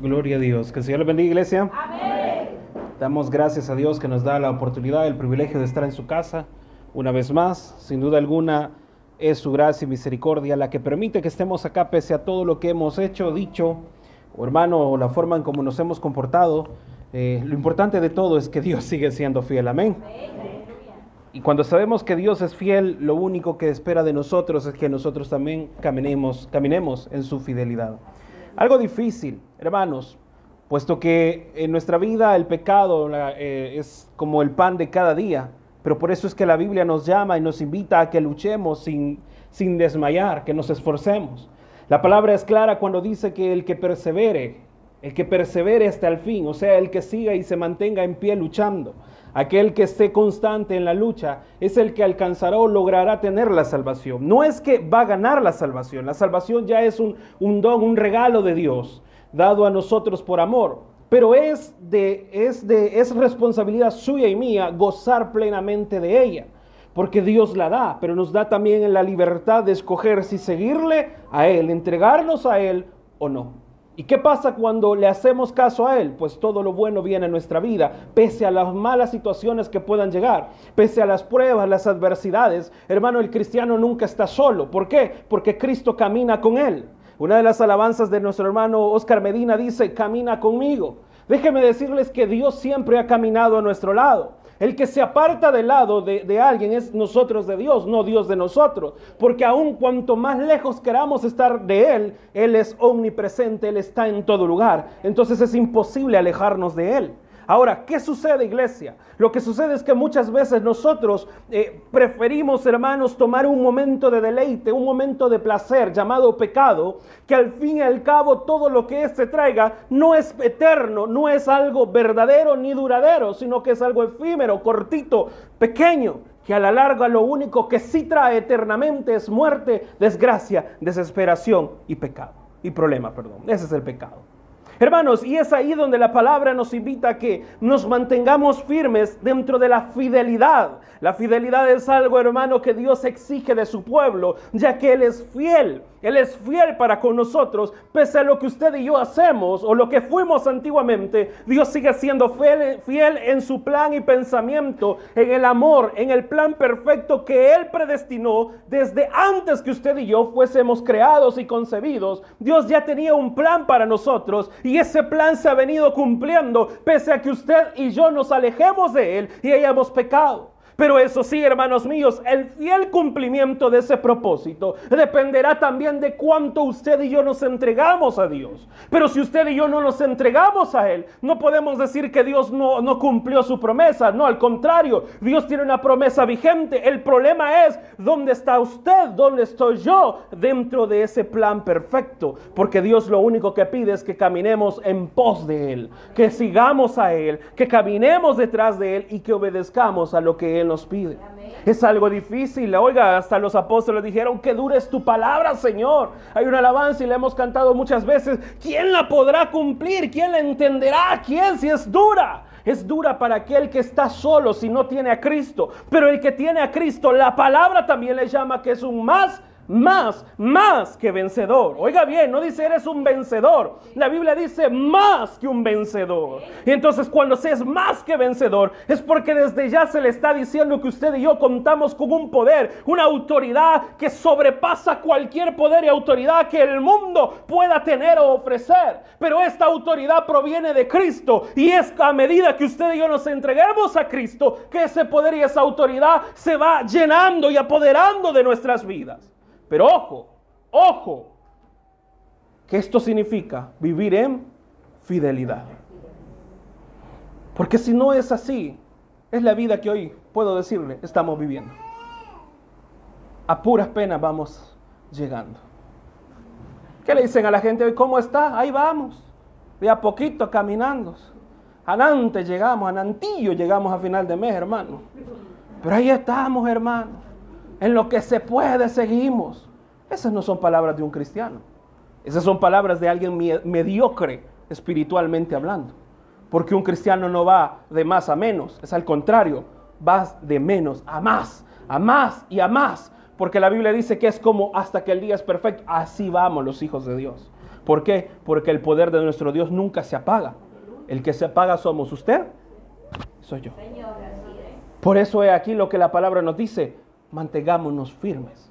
Gloria a Dios. Que el Señor le bendiga, iglesia. Amén. Damos gracias a Dios que nos da la oportunidad, el privilegio de estar en su casa una vez más. Sin duda alguna es su gracia y misericordia la que permite que estemos acá pese a todo lo que hemos hecho, dicho, o hermano, o la forma en cómo nos hemos comportado. Eh, lo importante de todo es que Dios sigue siendo fiel. Amén. Y cuando sabemos que Dios es fiel, lo único que espera de nosotros es que nosotros también caminemos, caminemos en su fidelidad. Algo difícil, hermanos, puesto que en nuestra vida el pecado eh, es como el pan de cada día, pero por eso es que la Biblia nos llama y nos invita a que luchemos sin, sin desmayar, que nos esforcemos. La palabra es clara cuando dice que el que persevere, el que persevere hasta el fin, o sea, el que siga y se mantenga en pie luchando, aquel que esté constante en la lucha, es el que alcanzará o logrará tener la salvación. No es que va a ganar la salvación, la salvación ya es un, un don, un regalo de Dios, dado a nosotros por amor. Pero es, de, es, de, es responsabilidad suya y mía gozar plenamente de ella porque Dios la da, pero nos da también la libertad de escoger si seguirle a Él, entregarnos a Él o no. ¿Y qué pasa cuando le hacemos caso a Él? Pues todo lo bueno viene en nuestra vida, pese a las malas situaciones que puedan llegar, pese a las pruebas, las adversidades. Hermano, el cristiano nunca está solo. ¿Por qué? Porque Cristo camina con Él. Una de las alabanzas de nuestro hermano Oscar Medina dice, camina conmigo. Déjeme decirles que Dios siempre ha caminado a nuestro lado. El que se aparta del lado de, alguien es nosotros de Dios, no Dios de nosotros. Porque aun cuanto más lejos queramos estar de Él, Él es omnipresente, Él está en todo lugar. Entonces es imposible alejarnos de Él. Ahora, ¿qué sucede, iglesia? Lo que sucede es que muchas veces nosotros eh, preferimos, hermanos, tomar un momento de deleite, un momento de placer llamado pecado, que al fin y al cabo todo lo que éste traiga no es eterno, no es algo verdadero ni duradero, sino que es algo efímero, cortito, pequeño, que a la larga lo único que sí trae eternamente es muerte, desgracia, desesperación y pecado. Y problema, perdón. Ese es el pecado. Hermanos, y es ahí donde la palabra nos invita a que nos mantengamos firmes dentro de la fidelidad. La fidelidad es algo, hermano, que Dios exige de su pueblo, ya que Él es fiel. Él es fiel para con nosotros, pese a lo que usted y yo hacemos o lo que fuimos antiguamente. Dios sigue siendo fiel, fiel en su plan y pensamiento, en el amor, en el plan perfecto que Él predestinó desde antes que usted y yo fuésemos creados y concebidos. Dios ya tenía un plan para nosotros y ese plan se ha venido cumpliendo, pese a que usted y yo nos alejemos de Él y hayamos pecado. Pero eso sí, hermanos míos, el fiel cumplimiento de ese propósito dependerá también de cuánto usted y yo nos entregamos a Dios. Pero si usted y yo no nos entregamos a Él, no podemos decir que Dios no, no cumplió su promesa. No, al contrario, Dios tiene una promesa vigente. El problema es dónde está usted, dónde estoy yo dentro de ese plan perfecto. Porque Dios lo único que pide es que caminemos en pos de Él, que sigamos a Él, que caminemos detrás de Él y que obedezcamos a lo que Él nos pide. Es algo difícil. Oiga, hasta los apóstoles dijeron que dure tu palabra, Señor. Hay una alabanza y la hemos cantado muchas veces. ¿Quién la podrá cumplir? ¿Quién la entenderá? ¿Quién si es dura? Es dura para aquel que está solo si no tiene a Cristo. Pero el que tiene a Cristo, la palabra también le llama que es un más más, más que vencedor. Oiga bien, no dice eres un vencedor. La Biblia dice más que un vencedor. Y entonces cuando se es más que vencedor, es porque desde ya se le está diciendo que usted y yo contamos con un poder, una autoridad que sobrepasa cualquier poder y autoridad que el mundo pueda tener o ofrecer. Pero esta autoridad proviene de Cristo y es a medida que usted y yo nos entreguemos a Cristo que ese poder y esa autoridad se va llenando y apoderando de nuestras vidas. Pero ojo, ojo, que esto significa vivir en fidelidad. Porque si no es así, es la vida que hoy, puedo decirle, estamos viviendo. A puras penas vamos llegando. ¿Qué le dicen a la gente hoy? ¿Cómo está? Ahí vamos. De a poquito caminando. A Nantes llegamos, a Nantillo llegamos a final de mes, hermano. Pero ahí estamos, hermano. En lo que se puede seguimos. Esas no son palabras de un cristiano. Esas son palabras de alguien mediocre espiritualmente hablando. Porque un cristiano no va de más a menos, es al contrario, va de menos a más, a más y a más. Porque la Biblia dice que es como hasta que el día es perfecto. Así vamos los hijos de Dios. ¿Por qué? Porque el poder de nuestro Dios nunca se apaga. El que se apaga somos usted, soy yo. Por eso es aquí lo que la palabra nos dice, mantengámonos firmes.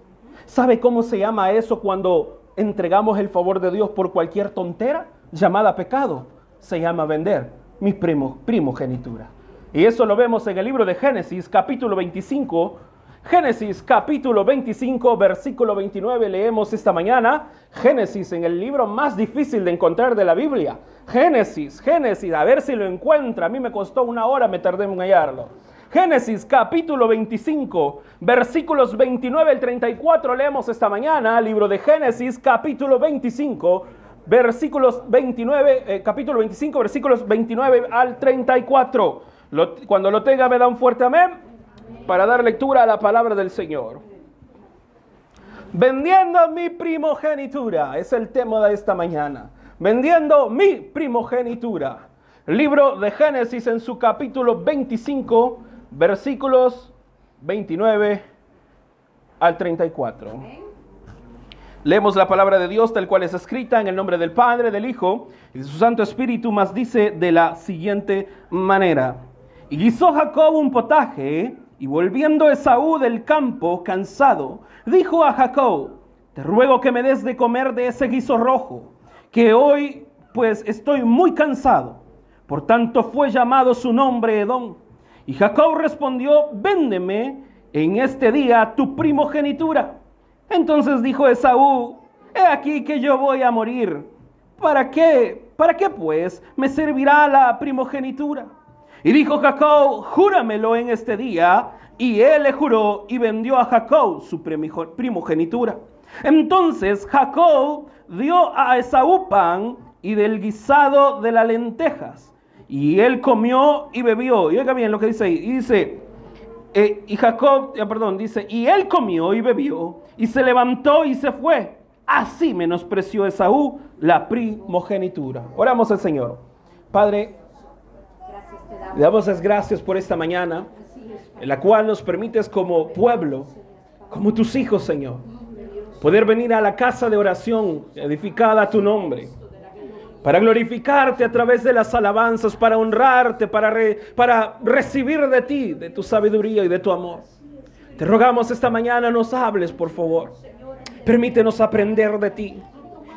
¿Sabe cómo se llama eso cuando entregamos el favor de Dios por cualquier tontera llamada pecado? Se llama vender mi primo, primogenitura. Y eso lo vemos en el libro de Génesis, capítulo 25. Génesis, capítulo 25, versículo 29, leemos esta mañana. Génesis, en el libro más difícil de encontrar de la Biblia. Génesis, Génesis, a ver si lo encuentra. A mí me costó una hora, me tardé en hallarlo. Génesis capítulo 25, versículos 29 al 34 leemos esta mañana, libro de Génesis capítulo 25, versículos 29, eh, capítulo 25, versículos 29 al 34. cuando lo tenga me da un fuerte amén para dar lectura a la palabra del Señor. Vendiendo mi primogenitura, es el tema de esta mañana. Vendiendo mi primogenitura. Libro de Génesis en su capítulo 25, versículos 29 al 34. Leemos la palabra de Dios tal cual es escrita en el nombre del Padre, del Hijo y de su Santo Espíritu, más dice de la siguiente manera. Y guisó Jacob un potaje, y volviendo Esaú del campo, cansado, dijo a Jacob, te ruego que me des de comer de ese guiso rojo, que hoy pues estoy muy cansado. Por tanto fue llamado su nombre Edom. Y Jacob respondió, véndeme en este día tu primogenitura. Entonces dijo Esaú, he aquí que yo voy a morir. ¿Para qué? ¿Para qué pues me servirá la primogenitura? Y dijo Jacob, júramelo en este día. Y él le juró y vendió a Jacob su primogenitura. Entonces Jacob dio a Esaú pan y del guisado de las lentejas y él comió y bebió. Y oiga bien lo que dice ahí. dice, eh, y Jacob, eh, perdón, dice, y él comió y bebió, y se levantó y se fue. Así menospreció Esaú la primogenitura. Oramos al Señor. Padre, le damos las gracias por esta mañana, en la cual nos permites como pueblo, como tus hijos, Señor, poder venir a la casa de oración edificada a tu nombre para glorificarte a través de las alabanzas, para honrarte, para, para recibir de ti, de tu sabiduría y de tu amor. Te rogamos esta mañana nos hables, por favor. Permítenos aprender de ti.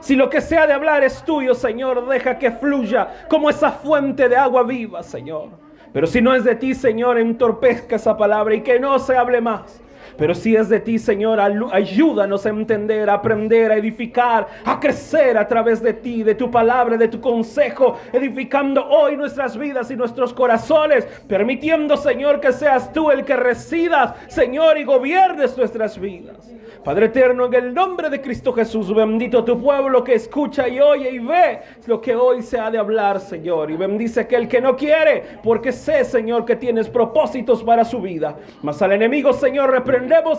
Si lo que sea de hablar es tuyo, Señor, deja que fluya como esa fuente de agua viva, Señor. Pero si no es de ti, Señor, entorpezca esa palabra y que no se hable más. Pero si es de ti, Señor, ayúdanos a entender, a aprender, a edificar, a crecer a través de ti, de tu palabra, de tu consejo, edificando hoy nuestras vidas y nuestros corazones, permitiendo, Señor, que seas tú el que residas, Señor, y gobiernes nuestras vidas. Padre eterno, en el nombre de Cristo Jesús, bendito tu pueblo que escucha y oye y ve lo que hoy se ha de hablar, Señor. Y bendice aquel que no quiere, porque sé, Señor, que tienes propósitos para su vida. Mas al enemigo, Señor,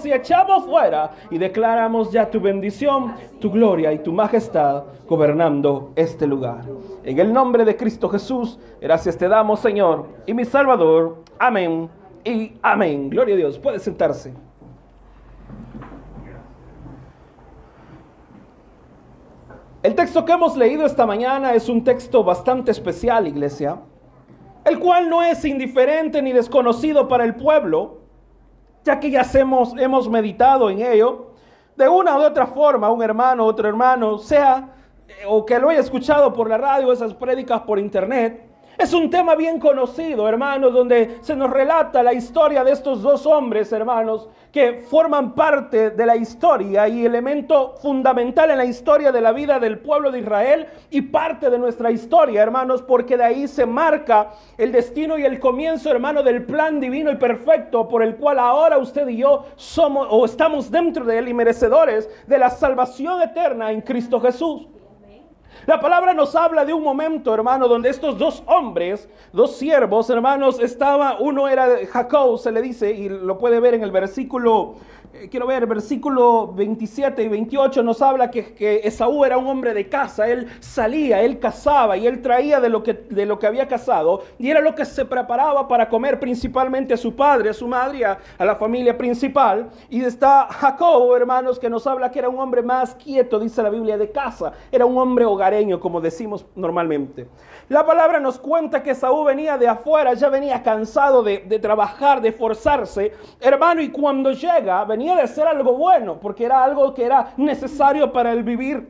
y echamos fuera y declaramos ya tu bendición, tu gloria y tu majestad gobernando este lugar. En el nombre de Cristo Jesús, gracias te damos, Señor, y mi Salvador. Amén y amén. Gloria a Dios. Puede sentarse. El texto que hemos leído esta mañana es un texto bastante especial, iglesia, el cual no es indiferente ni desconocido para el pueblo, ya que ya hemos, hemos meditado en ello. De una u otra forma, un hermano, otro hermano, sea eh, o que lo haya escuchado por la radio, esas prédicas por internet, es un tema bien conocido, hermanos, donde se nos relata la historia de estos dos hombres, hermanos, que forman parte de la historia y elemento fundamental en la historia de la vida del pueblo de Israel y parte de nuestra historia, hermanos, porque de ahí se marca el destino y el comienzo, hermano, del plan divino y perfecto por el cual ahora usted y yo somos o estamos dentro de él y merecedores de la salvación eterna en Cristo Jesús. La palabra nos habla de un momento, hermano, donde estos dos hombres, dos siervos, hermanos, estaba, uno era Jacob, se le dice, y lo puede ver en el versículo quiero ver, versículo 27 y 28 nos habla que, que, Esaú era un hombre de casa, él salía, él cazaba y él traía de lo, que, de lo que había cazado y era lo que se preparaba para comer principalmente a su padre, a su madre, a, a la familia principal. Y está Jacob, hermanos, que nos habla que era un hombre más quieto, dice la Biblia, de casa, era un hombre hogareño, como decimos normalmente. La palabra nos cuenta que Esaú venía de afuera, ya venía cansado de, de trabajar, de forzarse, hermano, y cuando llega, venía de ser algo bueno, porque era algo que era necesario para el vivir.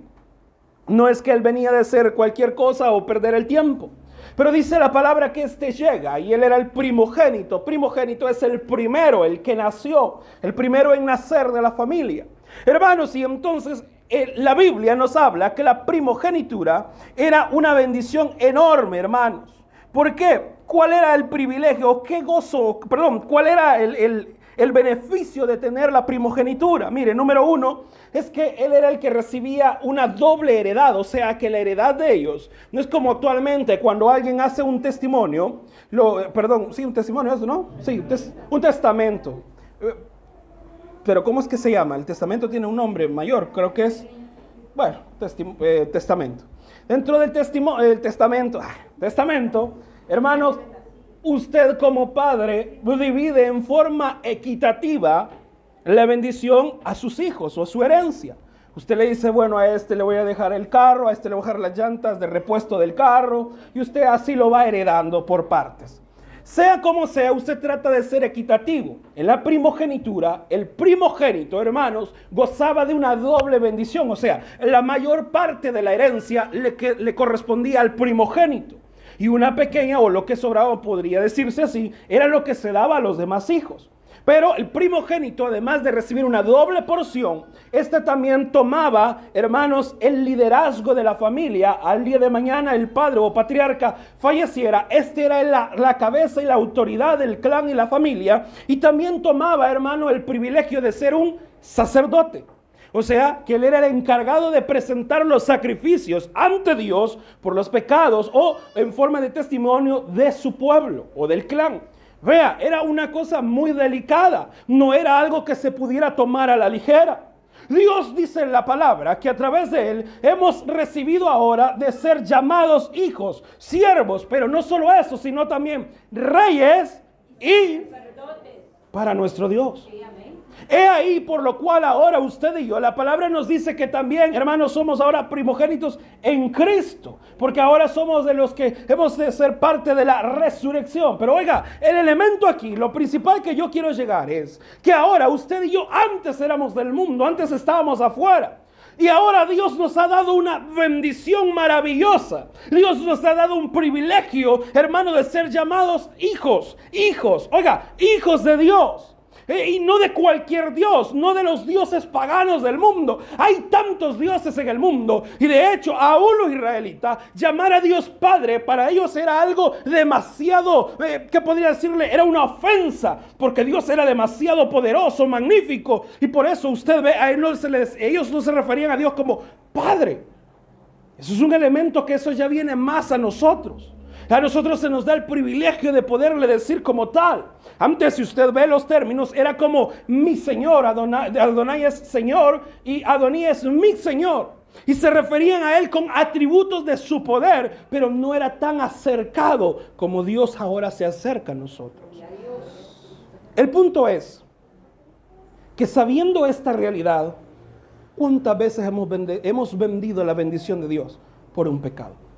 No es que él venía de ser cualquier cosa o perder el tiempo. Pero dice la palabra que este llega y él era el primogénito. Primogénito es el primero, el que nació, el primero en nacer de la familia. Hermanos, y entonces eh, la Biblia nos habla que la primogenitura era una bendición enorme, hermanos. ¿Por qué? ¿Cuál era el privilegio? ¿Qué gozo? Perdón, ¿cuál era el el beneficio de tener la primogenitura. Mire, número uno, es que él era el que recibía una doble heredad, o sea que la heredad de ellos no es como actualmente cuando alguien hace un testimonio, lo, perdón, sí, un testimonio, ¿no? Sí, un testamento. Eh, pero ¿cómo es que se llama? El testamento tiene un nombre mayor, creo que es, bueno, eh, testamento. Dentro del, el testamento, ah, testamento, hermanos, usted como padre divide en forma equitativa la bendición a sus hijos o a su herencia. Usted le dice, bueno, a este le voy a dejar el carro, a este le voy a dejar las llantas de repuesto del carro, y usted así lo va heredando por partes. Sea como sea, usted trata de ser equitativo. En la primogenitura, el primogénito, hermanos, gozaba de una doble bendición. O sea, la mayor parte de la herencia le, le correspondía al primogénito y una pequeña o lo que sobraba, podría decirse así, era lo que se daba a los demás hijos. Pero el primogénito, además de recibir una doble porción, este también tomaba, hermanos, el liderazgo de la familia. Al día de mañana el padre o patriarca falleciera, este era la, la cabeza y la autoridad del clan y la familia. Y también tomaba, hermano, el privilegio de ser un sacerdote. O sea, que él era el encargado de presentar los sacrificios ante Dios por los pecados o en forma de testimonio de su pueblo o del clan. Vea, era una cosa muy delicada, no era algo que se pudiera tomar a la ligera. Dios dice en la palabra que a través de él hemos recibido ahora de ser llamados hijos, siervos, pero no solo eso, sino también reyes y para nuestro Dios. He ahí por lo cual ahora usted y yo, la palabra nos dice que también, hermanos, somos ahora primogénitos en Cristo, porque ahora somos de los que hemos de ser parte de la resurrección. Pero oiga, el elemento aquí, lo principal que yo quiero llegar es que ahora usted y yo antes éramos del mundo, antes estábamos afuera. Y ahora Dios nos ha dado una bendición maravillosa. Dios nos ha dado un privilegio, hermano, de ser llamados hijos, hijos, oiga, hijos de Dios. Eh, y no de cualquier Dios, no de los dioses paganos del mundo. Hay tantos dioses en el mundo. Y de hecho, aún los israelitas, llamar a Dios Padre para ellos era algo demasiado, eh, ¿qué podría decirle? Era una ofensa, porque Dios era demasiado poderoso, magnífico. Y por eso usted ve, a ellos no se referían a Dios como Padre. Eso es un elemento que eso ya viene más a nosotros. A nosotros se nos da el privilegio de poderle decir como tal. Antes, si usted ve los términos, era como mi Señor, Adonai, es Señor y Adonai es mi Señor. Y se referían a Él con atributos de su poder, pero no era tan acercado como Dios ahora se acerca a nosotros. El punto es que sabiendo esta realidad, ¿cuántas veces hemos vendido la bendición de Dios por un pecado?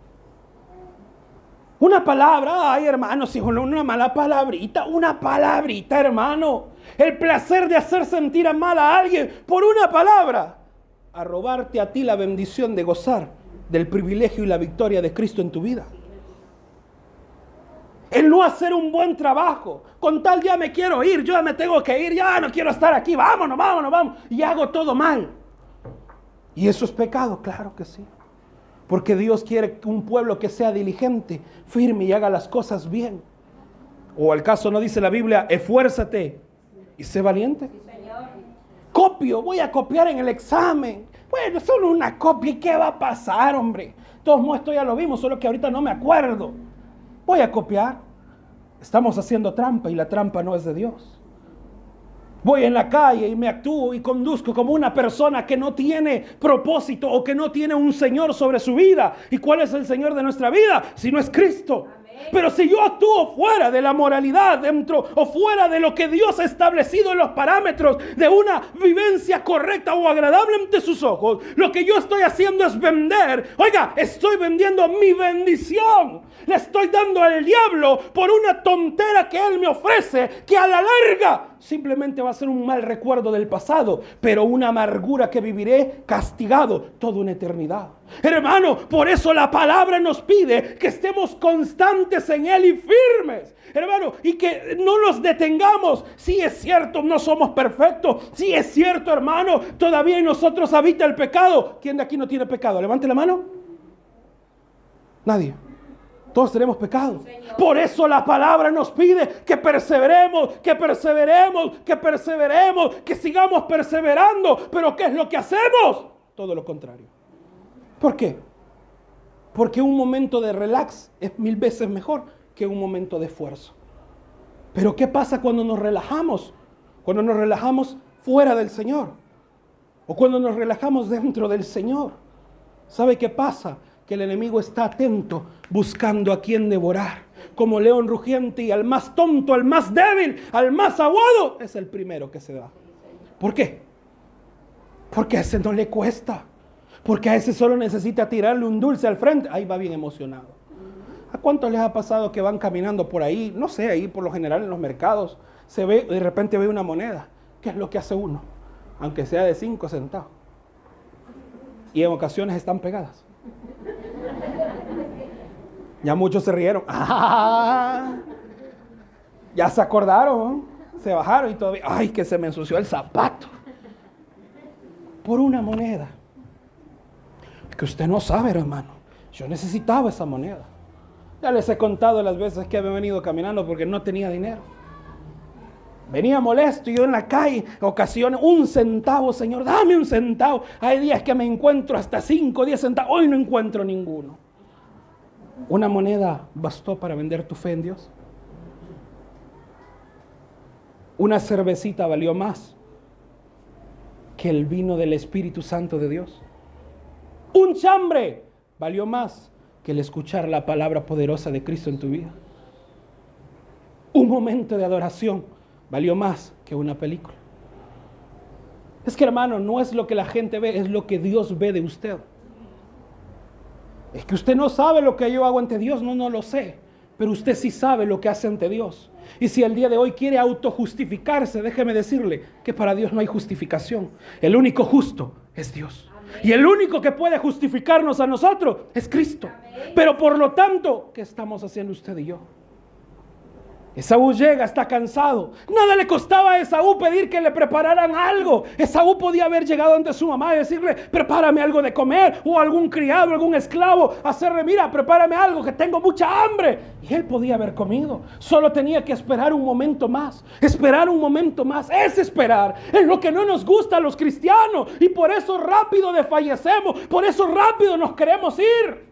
Una palabra, ay hermano, si una mala palabrita, una palabrita hermano. El placer de hacer sentir a mal a alguien por una palabra. A robarte a ti la bendición de gozar del privilegio y la victoria de Cristo en tu vida. El no hacer un buen trabajo. Con tal ya me quiero ir, yo ya me tengo que ir, ya no quiero estar aquí, vámonos, vámonos, vamos. Y hago todo mal. ¿Y eso es pecado? Claro que sí. Porque Dios quiere un pueblo que sea diligente, firme y haga las cosas bien. O al caso no dice la Biblia, esfuérzate y sé valiente. Copio, voy a copiar en el examen. Bueno, solo una copia, ¿y qué va a pasar, hombre? Todos esto ya lo vimos, solo que ahorita no me acuerdo. Voy a copiar. Estamos haciendo trampa y la trampa no es de Dios. Voy en la calle y me actúo y conduzco como una persona que no tiene propósito o que no tiene un Señor sobre su vida. ¿Y cuál es el Señor de nuestra vida? Si no es Cristo. Pero si yo actúo fuera de la moralidad, dentro o fuera de lo que Dios ha establecido en los parámetros de una vivencia correcta o agradable ante sus ojos, lo que yo estoy haciendo es vender. Oiga, estoy vendiendo mi bendición. Le estoy dando al diablo por una tontera que él me ofrece, que a la larga simplemente va a ser un mal recuerdo del pasado, pero una amargura que viviré castigado toda una eternidad. Hermano, por eso la palabra nos pide que estemos constantes en Él y firmes. Hermano, y que no nos detengamos. Si es cierto, no somos perfectos. Si es cierto, hermano, todavía en nosotros habita el pecado. ¿Quién de aquí no tiene pecado? Levante la mano. Nadie. Todos tenemos pecado. Por eso la palabra nos pide que perseveremos, que perseveremos, que perseveremos, que sigamos perseverando. Pero ¿qué es lo que hacemos? Todo lo contrario. ¿Por qué? Porque un momento de relax es mil veces mejor que un momento de esfuerzo. Pero ¿qué pasa cuando nos relajamos? Cuando nos relajamos fuera del Señor. O cuando nos relajamos dentro del Señor. ¿Sabe qué pasa? que el enemigo está atento buscando a quien devorar. Como león rugiente y al más tonto, al más débil, al más aguado, es el primero que se da. ¿Por qué? Porque a ese no le cuesta. Porque a ese solo necesita tirarle un dulce al frente. Ahí va bien emocionado. ¿A cuántos les ha pasado que van caminando por ahí? No sé, ahí por lo general en los mercados. Se ve, de repente ve una moneda. ¿Qué es lo que hace uno? Aunque sea de 5 centavos. Y en ocasiones están pegadas. Ya muchos se rieron. Ya se acordaron, se bajaron y todavía, ay, que se me ensució el zapato. Por una moneda. Que usted no sabe, hermano. Yo necesitaba esa moneda. Ya les he contado las veces que había venido caminando porque no tenía dinero. Venía molesto y yo en la calle, ocasiones, un centavo, Señor, dame un centavo. Hay días que me encuentro hasta cinco, diez centavos. Hoy no encuentro ninguno. ¿Una moneda bastó para vender tu fe en Dios? Una cervecita valió más que el vino del Espíritu Santo de Dios. Un chambre valió más que el escuchar la palabra poderosa de Cristo en tu vida. Un momento de adoración valió más que una película. Es que hermano, no es lo que la gente ve, es lo que Dios ve de usted. Es que usted no sabe lo que yo hago ante Dios, no, no lo sé. Pero usted sí sabe lo que hace ante Dios. Y si el día de hoy quiere autojustificarse, déjeme decirle que para Dios no hay justificación. El único justo es Dios. Y el único que puede justificarnos a nosotros es Cristo. Pero por lo tanto, ¿qué estamos haciendo usted y yo? Esaú llega, está cansado. Nada le costaba a Esaú pedir que le prepararan algo. Esaú podía haber llegado ante su mamá y decirle, prepárame algo de comer, o algún criado, algún esclavo, hacerle, mira, prepárame algo, que tengo mucha hambre. Y él podía haber comido. Solo tenía que esperar un momento más. Esperar un momento más. Es esperar. Es lo que no nos gusta a los cristianos. Y por eso rápido desfallecemos. Por eso rápido nos queremos ir.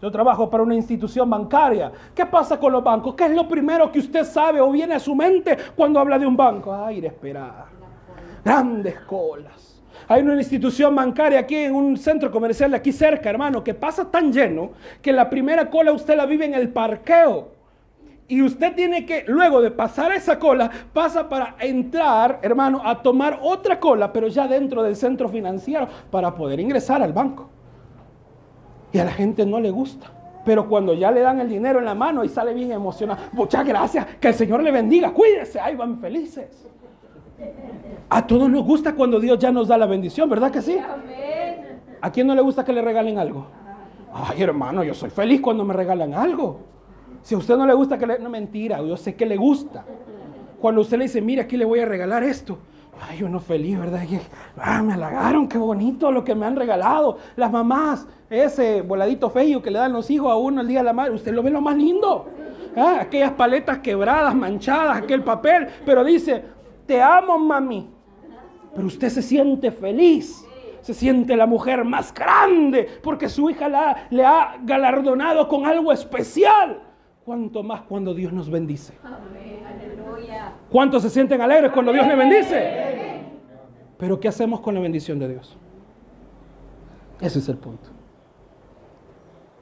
Yo trabajo para una institución bancaria. ¿Qué pasa con los bancos? ¿Qué es lo primero que usted sabe o viene a su mente cuando habla de un banco? Ay, esperar. Grandes colas. Hay una institución bancaria aquí en un centro comercial de aquí cerca, hermano, que pasa tan lleno que la primera cola usted la vive en el parqueo. Y usted tiene que, luego de pasar esa cola, pasa para entrar, hermano, a tomar otra cola, pero ya dentro del centro financiero, para poder ingresar al banco. Y a la gente no le gusta. Pero cuando ya le dan el dinero en la mano y sale bien emocionado, muchas gracias, que el Señor le bendiga, cuídese, ahí van felices. A todos nos gusta cuando Dios ya nos da la bendición, ¿verdad que sí? ¿A quién no le gusta que le regalen algo? Ay, hermano, yo soy feliz cuando me regalan algo. Si a usted no le gusta que le... No, mentira, yo sé que le gusta. Cuando usted le dice, mira, aquí le voy a regalar esto. Ay, uno feliz, ¿verdad? ah, me halagaron, qué bonito lo que me han regalado. Las mamás, ese voladito feo que le dan los hijos a uno el día de la madre, usted lo ve lo más lindo. Ah, aquellas paletas quebradas, manchadas, aquel papel, pero dice, te amo, mami. Pero usted se siente feliz. Se siente la mujer más grande porque su hija la, le ha galardonado con algo especial. Cuanto más cuando Dios nos bendice. ¿Cuántos se sienten alegres cuando Dios me bendice? Pero ¿qué hacemos con la bendición de Dios? Ese es el punto.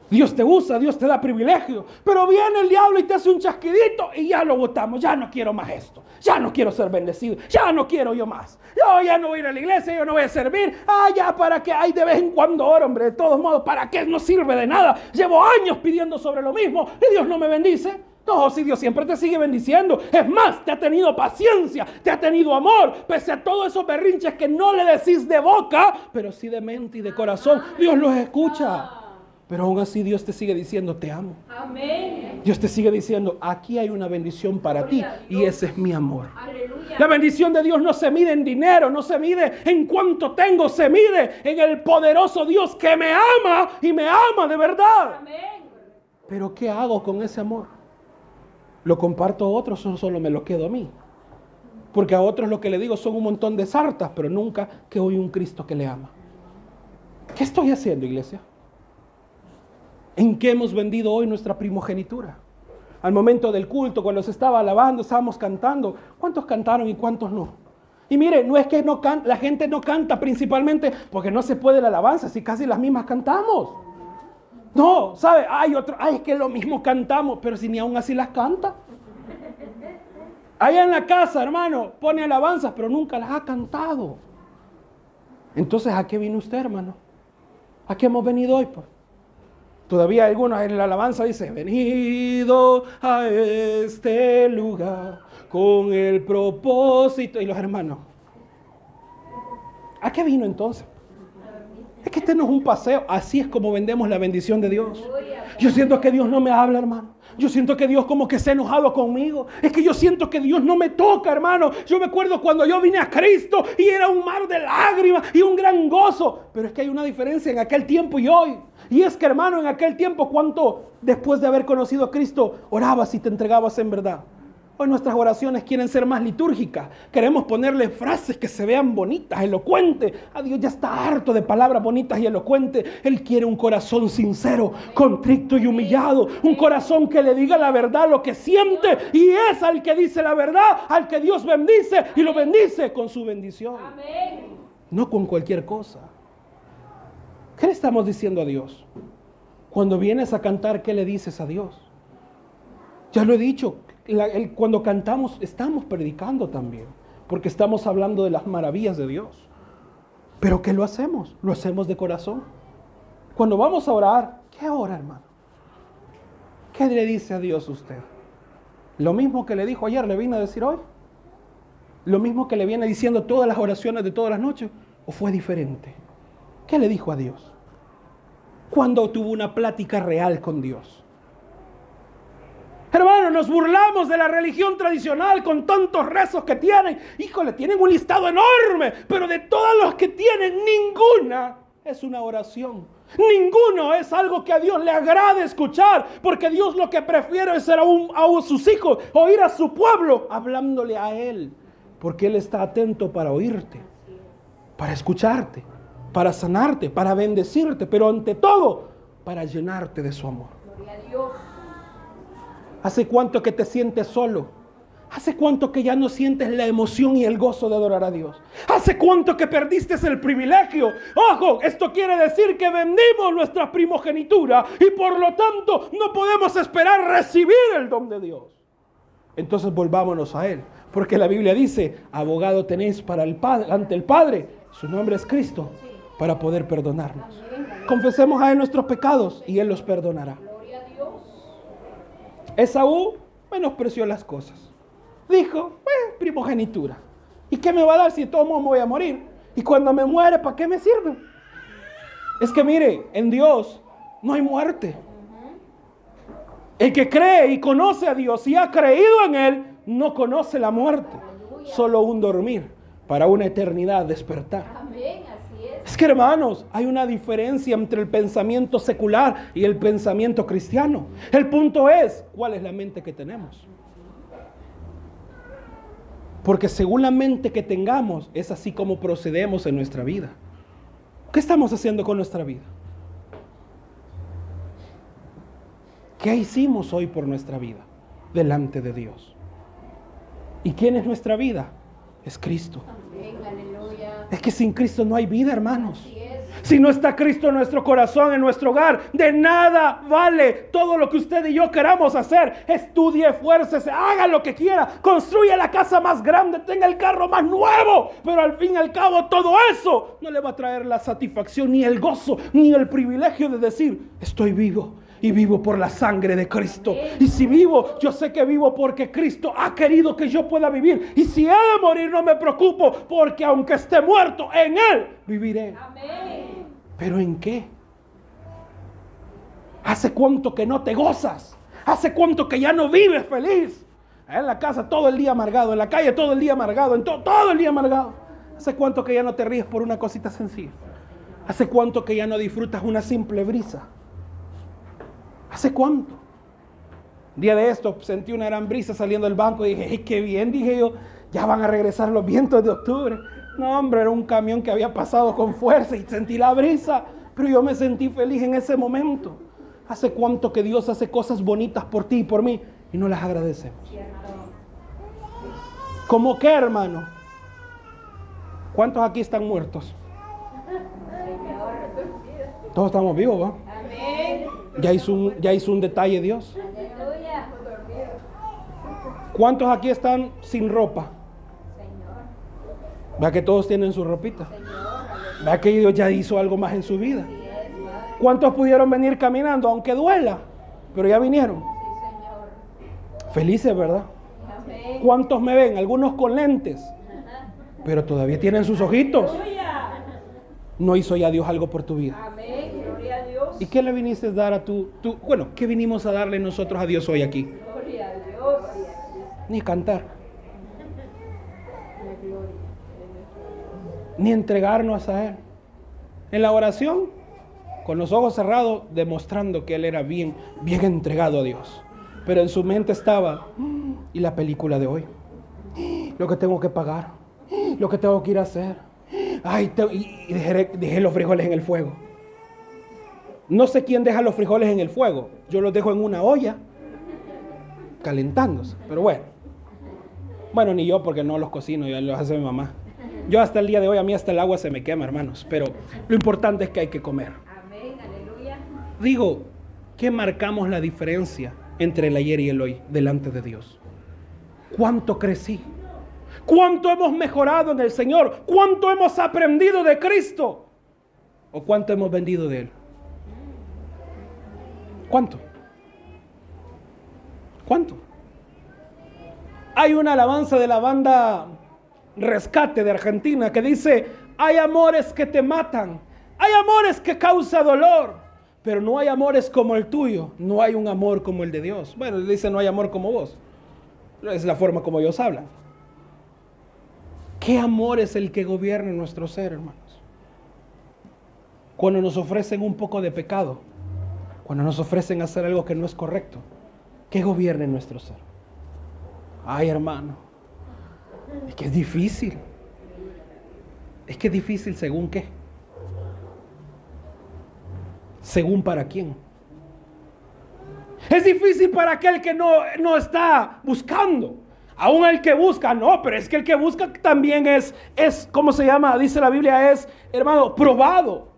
Dios te usa, Dios te da privilegio, pero viene el diablo y te hace un chasquidito y ya lo votamos, ya no quiero más esto, ya no quiero ser bendecido, ya no quiero yo más, yo ya no voy a ir a la iglesia, yo no voy a servir, ah, ya para qué, hay de vez en cuando oro, hombre, de todos modos, ¿para qué? No sirve de nada, llevo años pidiendo sobre lo mismo y Dios no me bendice. No, si Dios siempre te sigue bendiciendo. Es más, te ha tenido paciencia, te ha tenido amor, pese a todos esos berrinches que no le decís de boca, pero sí de mente y de corazón. Dios los escucha. Pero aún así Dios te sigue diciendo, te amo. Amén. Dios te sigue diciendo, aquí hay una bendición para ti y ese es mi amor. La bendición de Dios no se mide en dinero, no se mide en cuánto tengo, se mide en el poderoso Dios que me ama y me ama de verdad. Amén. Pero ¿qué hago con ese amor? ¿Lo comparto a otros o solo me lo quedo a mí? Porque a otros lo que le digo son un montón de sartas, pero nunca que hoy un Cristo que le ama. ¿Qué estoy haciendo, iglesia? ¿En qué hemos vendido hoy nuestra primogenitura? Al momento del culto, cuando se estaba alabando, estábamos cantando. ¿Cuántos cantaron y cuántos no? Y mire, no es que no la gente no canta principalmente porque no se puede la alabanza, si casi las mismas cantamos. No, ¿sabe? Hay otro, ay, es que lo mismo cantamos, pero si ni aún así las canta. Allá en la casa, hermano, pone alabanzas, pero nunca las ha cantado. Entonces, ¿a qué vino usted, hermano? ¿A qué hemos venido hoy? Pues? Todavía algunos en la alabanza dice, venido a este lugar con el propósito. Y los hermanos, ¿a qué vino entonces? Este no es un paseo, así es como vendemos la bendición de Dios. Yo siento que Dios no me habla, hermano. Yo siento que Dios como que se ha enojado conmigo. Es que yo siento que Dios no me toca, hermano. Yo me acuerdo cuando yo vine a Cristo y era un mar de lágrimas y un gran gozo. Pero es que hay una diferencia en aquel tiempo y hoy. Y es que, hermano, en aquel tiempo, ¿cuánto después de haber conocido a Cristo orabas y te entregabas en verdad? Hoy nuestras oraciones quieren ser más litúrgicas. Queremos ponerle frases que se vean bonitas, elocuentes. A Dios ya está harto de palabras bonitas y elocuentes. Él quiere un corazón sincero, contrito y humillado. Un corazón que le diga la verdad, lo que siente. Y es al que dice la verdad, al que Dios bendice y lo bendice con su bendición. No con cualquier cosa. ¿Qué le estamos diciendo a Dios? Cuando vienes a cantar, ¿qué le dices a Dios? Ya lo he dicho, cuando cantamos estamos predicando también, porque estamos hablando de las maravillas de Dios. Pero ¿qué lo hacemos? Lo hacemos de corazón. Cuando vamos a orar, ¿qué ora, hermano? ¿Qué le dice a Dios usted? Lo mismo que le dijo ayer, le vine a decir hoy. Lo mismo que le viene diciendo todas las oraciones de todas las noches. ¿O fue diferente? ¿Qué le dijo a Dios? Cuando tuvo una plática real con Dios. Hermano, nos burlamos de la religión tradicional con tantos rezos que tienen. Híjole, tienen un listado enorme, pero de todos los que tienen, ninguna es una oración. Ninguno es algo que a Dios le agrade escuchar, porque Dios lo que prefiere es ser a, a sus hijos, oír a su pueblo hablándole a Él, porque Él está atento para oírte, para escucharte para sanarte, para bendecirte, pero ante todo, para llenarte de su amor. ¿Hace cuánto que te sientes solo? ¿Hace cuánto que ya no sientes la emoción y el gozo de adorar a Dios? ¿Hace cuánto que perdiste el privilegio? Ojo, esto quiere decir que vendimos nuestra primogenitura y por lo tanto no podemos esperar recibir el don de Dios. Entonces volvámonos a Él, porque la Biblia dice, abogado tenéis para el Padre, ante el Padre, su nombre es Cristo para poder perdonarnos. Confesemos a Él nuestros pecados y Él los perdonará. Esaú menospreció las cosas. Dijo, eh, primogenitura. ¿Y qué me va a dar si todo me voy a morir? Y cuando me muere, ¿para qué me sirve? Es que mire, en Dios no hay muerte. El que cree y conoce a Dios y ha creído en Él, no conoce la muerte. Solo un dormir para una eternidad despertar. Amén. Es que hermanos, hay una diferencia entre el pensamiento secular y el pensamiento cristiano. El punto es, ¿cuál es la mente que tenemos? Porque según la mente que tengamos, es así como procedemos en nuestra vida. ¿Qué estamos haciendo con nuestra vida? ¿Qué hicimos hoy por nuestra vida delante de Dios? ¿Y quién es nuestra vida? Es Cristo. Es que sin Cristo no hay vida, hermanos. Si no está Cristo en nuestro corazón, en nuestro hogar, de nada vale todo lo que usted y yo queramos hacer. Estudie, esfuércese, haga lo que quiera, construya la casa más grande, tenga el carro más nuevo. Pero al fin y al cabo todo eso no le va a traer la satisfacción, ni el gozo, ni el privilegio de decir, estoy vivo y vivo por la sangre de Cristo. Y si vivo, yo sé que vivo porque Cristo ha querido que yo pueda vivir. Y si he de morir, no me preocupo, porque aunque esté muerto, en Él viviré. ¿Pero en qué? ¿Hace cuánto que no te gozas? ¿Hace cuánto que ya no vives feliz? En la casa todo el día amargado, en la calle todo el día amargado, en todo el día amargado. ¿Hace cuánto que ya no te ríes por una cosita sencilla? ¿Hace cuánto que ya no disfrutas una simple brisa? ¿Hace cuánto? día de esto sentí una gran brisa saliendo del banco y dije, qué bien, dije yo, ya van a regresar los vientos de octubre. No, hombre, era un camión que había pasado con fuerza y sentí la brisa, pero yo me sentí feliz en ese momento. ¿Hace cuánto que Dios hace cosas bonitas por ti y por mí y no las agradecemos? ¿Cómo qué, hermano? ¿Cuántos aquí están muertos? Todos estamos vivos, ¿va? Ya hizo un, ya hizo un detalle Dios. ¿Cuántos aquí están sin ropa? Vea que todos tienen su ropita. Vea que Dios ya hizo algo más en su vida. ¿Cuántos pudieron venir caminando, aunque duela? Pero ya vinieron. Felices, ¿verdad? ¿Cuántos me ven? Algunos con lentes. Pero todavía tienen sus ojitos. No hizo ya Dios algo por tu vida. ¿Y qué le viniste a dar a tu, tu, bueno, qué vinimos a darle nosotros a Dios hoy aquí? Gloria a Dios. Ni cantar. Ni entregarnos a Él. En la oración, con los ojos cerrados, demostrando que Él era bien, bien entregado a Dios. Pero en su mente estaba, ¿y la película de hoy? Lo que tengo que pagar, lo que tengo que ir a hacer. Ay, y dejé los frijoles en el fuego. No sé quién deja los frijoles en el fuego. Yo los dejo en una olla, calentándose. Pero bueno. Bueno, ni yo porque no los cocino, ya los hace mi mamá. Yo hasta el día de hoy, a mí hasta el agua se me quema, hermanos. Pero lo importante es que hay que comer. Amén, aleluya. Digo, ¿qué marcamos la diferencia entre el ayer y el hoy delante de Dios? ¿Cuánto crecí? ¿Cuánto hemos mejorado en el Señor? ¿Cuánto hemos aprendido de Cristo? ¿O cuánto hemos vendido de Él? ¿Cuánto? ¿Cuánto? Hay una alabanza de la banda Rescate de Argentina que dice, hay amores que te matan, hay amores que causan dolor, pero no hay amores como el tuyo, no hay un amor como el de Dios. Bueno, dice, no hay amor como vos. Es la forma como ellos hablan. ¿Qué amor es el que gobierna nuestro ser, hermanos? Cuando nos ofrecen un poco de pecado, cuando nos ofrecen hacer algo que no es correcto, ¿qué gobierna en nuestro ser? Ay, hermano, es que es difícil. Es que es difícil según qué. Según para quién. Es difícil para aquel que no, no está buscando. Aún el que busca, no, pero es que el que busca también es, es, ¿cómo se llama? Dice la Biblia, es, hermano, probado.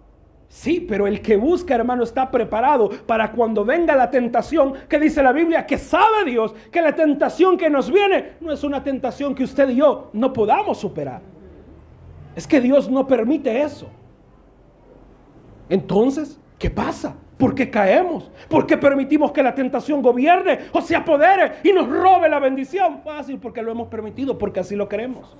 Sí, pero el que busca, hermano, está preparado para cuando venga la tentación, que dice la Biblia, que sabe Dios que la tentación que nos viene no es una tentación que usted y yo no podamos superar. Es que Dios no permite eso. Entonces, ¿qué pasa? ¿Por qué caemos? ¿Por qué permitimos que la tentación gobierne o se apodere y nos robe la bendición? Fácil, porque lo hemos permitido, porque así lo queremos.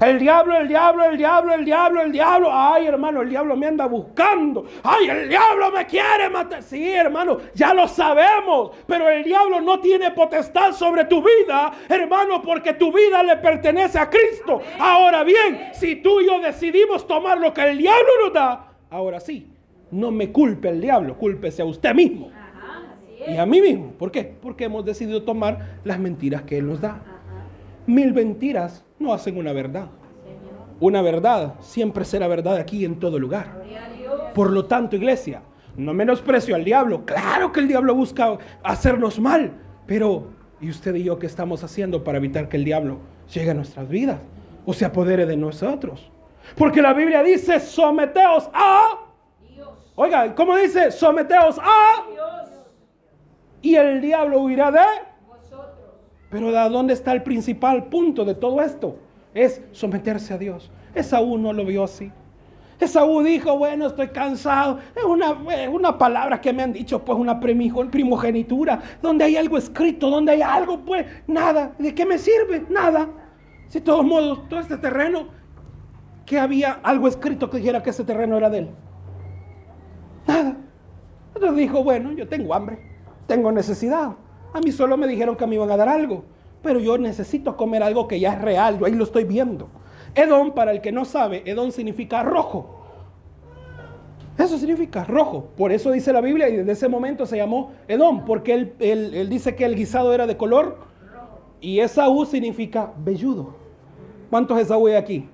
El diablo, el diablo, el diablo, el diablo, el diablo. Ay, hermano, el diablo me anda buscando. Ay, el diablo me quiere matar. Sí, hermano, ya lo sabemos. Pero el diablo no tiene potestad sobre tu vida, hermano, porque tu vida le pertenece a Cristo. Ahora bien, si tú y yo decidimos tomar lo que el diablo nos da, ahora sí, no me culpe el diablo, cúlpese a usted mismo. y a mí mismo. ¿Por qué? Porque hemos decidido tomar las mentiras que Él nos da. Mil mentiras no hacen una verdad. Una verdad siempre será verdad aquí en todo lugar. Por lo tanto, iglesia, no menosprecio al diablo. Claro que el diablo busca hacernos mal, pero ¿Y usted y yo qué estamos haciendo para evitar que el diablo llegue a nuestras vidas o se apodere de nosotros? Porque la Biblia dice, someteos a... Dios. Oiga, ¿cómo dice? Someteos a... Dios. Y el diablo huirá de... Pero ¿de dónde está el principal punto de todo esto? Es someterse a Dios. Esaú no lo vio así. Esaú dijo, bueno, estoy cansado. Es una, una palabra que me han dicho, pues una primogenitura, donde hay algo escrito, donde hay algo, pues nada. ¿De qué me sirve? Nada. Si de todos modos, todo este terreno, que había algo escrito que dijera que ese terreno era de él. Nada. Entonces dijo, bueno, yo tengo hambre, tengo necesidad. A mí solo me dijeron que me iban a dar algo, pero yo necesito comer algo que ya es real, yo ahí lo estoy viendo. Edom, para el que no sabe, Edom significa rojo. Eso significa rojo. Por eso dice la Biblia y desde ese momento se llamó Edom, porque él, dice que el guisado era de color y Esaú significa velludo. ¿Cuántos Esaú hay aquí?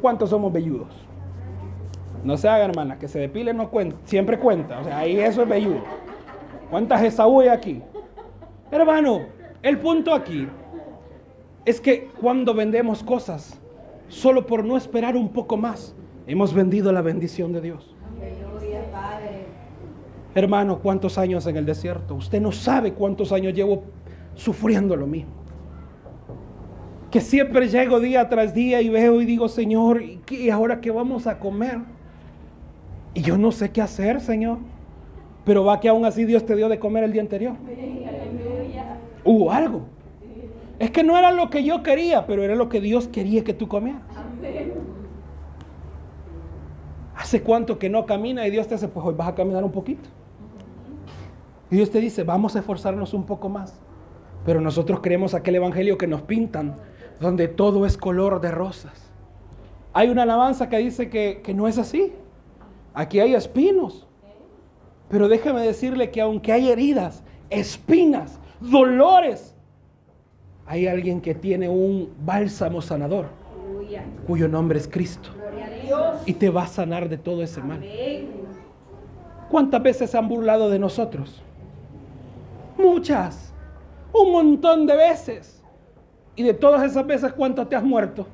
¿Cuántos somos velludos? No se haga, hermana, que se depile no cuenta, siempre cuenta. O sea, ahí eso es velludo. ¿Cuántas Esaú hay aquí? Hermano, el punto aquí es que cuando vendemos cosas, solo por no esperar un poco más, hemos vendido la bendición de Dios. Hermano, ¿cuántos años en el desierto? Usted no sabe cuántos años llevo sufriendo lo mismo. Que siempre llego día tras día y veo y digo, Señor, ¿y ahora qué vamos a comer? Y yo no sé qué hacer, Señor. Pero va que aún así Dios te dio de comer el día anterior. Hubo algo. Es que no era lo que yo quería, pero era lo que Dios quería que tú comieras. ¿Hace cuánto que no camina y Dios te dice, pues hoy vas a caminar un poquito? Y Dios te dice, vamos a esforzarnos un poco más. Pero nosotros creemos aquel evangelio que nos pintan, donde todo es color de rosas. Hay una alabanza que dice que, que no es así. Aquí hay espinos. Pero déjeme decirle que aunque hay heridas, espinas, dolores, hay alguien que tiene un bálsamo sanador, cuyo nombre es Cristo. Y te va a sanar de todo ese mal. ¿Cuántas veces se han burlado de nosotros? Muchas. Un montón de veces. Y de todas esas veces, ¿cuánto te has muerto?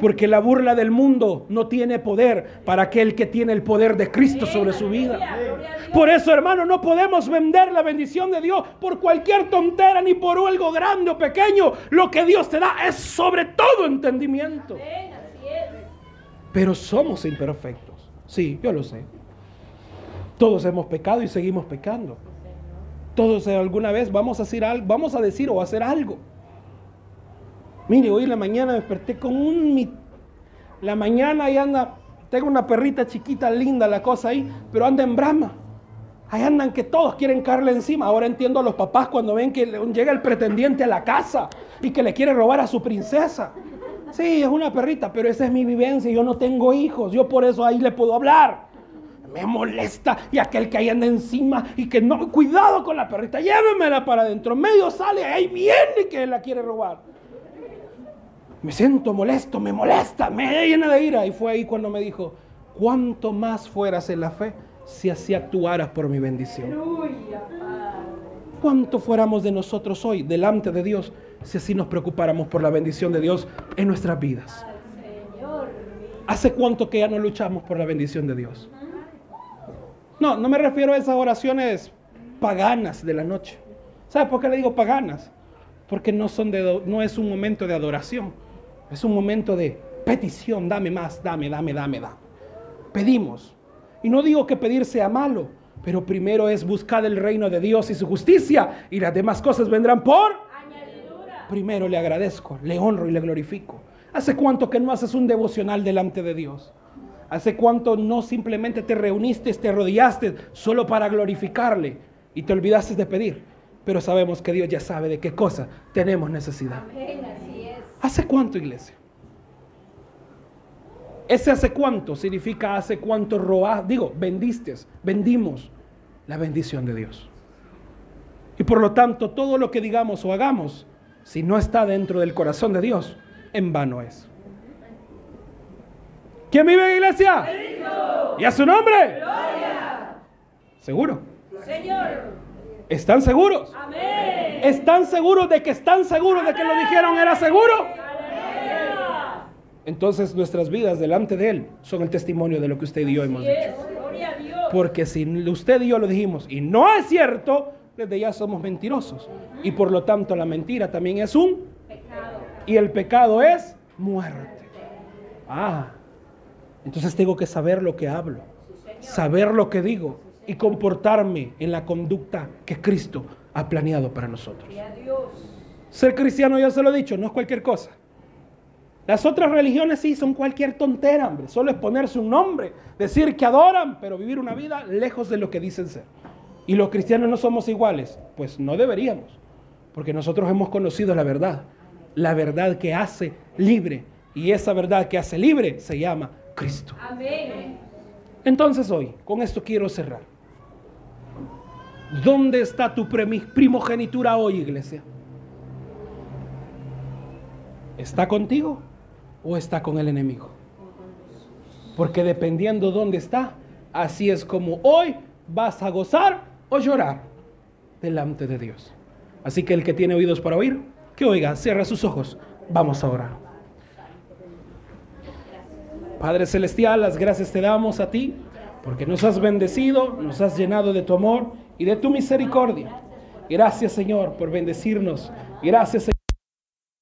Porque la burla del mundo no tiene poder para aquel que tiene el poder de Cristo sobre su vida. Por eso, hermano, no podemos vender la bendición de Dios por cualquier tontera ni por algo grande o pequeño. Lo que Dios te da es sobre todo entendimiento. Pero somos imperfectos. Sí, yo lo sé. Todos hemos pecado y seguimos pecando. Todos alguna vez vamos a decir algo, vamos a decir o hacer algo. Mire, hoy la mañana desperté con un... La mañana y anda, tengo una perrita chiquita, linda la cosa ahí, pero anda en brama. Ahí andan que todos quieren caerle encima. Ahora entiendo a los papás cuando ven que llega el pretendiente a la casa y que le quiere robar a su princesa. Sí, es una perrita, pero esa es mi vivencia. Yo no tengo hijos. Yo por eso ahí le puedo hablar. Me molesta. Y aquel que ahí anda encima y que no. Cuidado con la perrita. Llévemela para adentro. Medio sale. Ahí viene que la quiere robar me siento molesto, me molesta, me llena de ira. Y fue ahí cuando me dijo, cuánto más fueras en la fe si así actuaras por mi bendición. ¿Cuánto fuéramos de nosotros hoy delante de Dios si así nos preocupáramos por la bendición de Dios en nuestras vidas? ¿Hace cuánto que ya no luchamos por la bendición de Dios? No, no me refiero a esas oraciones paganas de la noche. ¿Sabe por qué le digo paganas? Porque no, son de, no es un momento de adoración es un momento de petición, dame más, dame, dame, dame, dame. Pedimos. Y no digo que pedir sea malo, pero primero es buscar el reino de Dios y su justicia y las demás cosas vendrán por añadidura. Primero le agradezco, le honro y le glorifico. ¿Hace cuánto que no haces un devocional delante de Dios? ¿Hace cuánto no simplemente te reuniste, te arrodillaste solo para glorificarle y te olvidaste de pedir? Pero sabemos que Dios ya sabe de qué cosa tenemos necesidad. ¿Hace cuánto, iglesia? Ese hace cuánto significa hace cuánto robaste, digo, vendiste, vendimos la bendición de Dios. Y por lo tanto, todo lo que digamos o hagamos, si no está dentro del corazón de Dios, en vano es. ¿Quién vive en iglesia? ¿Y a su nombre? Gloria. ¿Seguro? Señor. ¿Están seguros? ¿Están seguros de que están seguros de que lo dijeron era seguro? Entonces nuestras vidas delante de Él son el testimonio de lo que usted y yo hemos dicho. Porque si usted y yo lo dijimos y no es cierto, desde ya somos mentirosos. Y por lo tanto la mentira también es un pecado. Y el pecado es muerte. Ah, entonces tengo que saber lo que hablo, saber lo que digo y comportarme en la conducta que Cristo ha planeado para nosotros. Ser cristiano, ya se lo he dicho, no es cualquier cosa. Las otras religiones sí son cualquier tontera, hombre. Solo es ponerse un nombre, decir que adoran, pero vivir una vida lejos de lo que dicen ser. Y los cristianos no somos iguales. Pues no deberíamos, porque nosotros hemos conocido la verdad. La verdad que hace libre. Y esa verdad que hace libre se llama Cristo. Amén. Entonces hoy, con esto quiero cerrar. ¿Dónde está tu primogenitura hoy, iglesia? ¿Está contigo o está con el enemigo? Porque dependiendo dónde está, así es como hoy vas a gozar o llorar delante de Dios. Así que el que tiene oídos para oír, que oiga, cierra sus ojos. Vamos a orar. Padre Celestial, las gracias te damos a ti porque nos has bendecido, nos has llenado de tu amor y de tu misericordia. Gracias Señor por bendecirnos. Gracias Señor.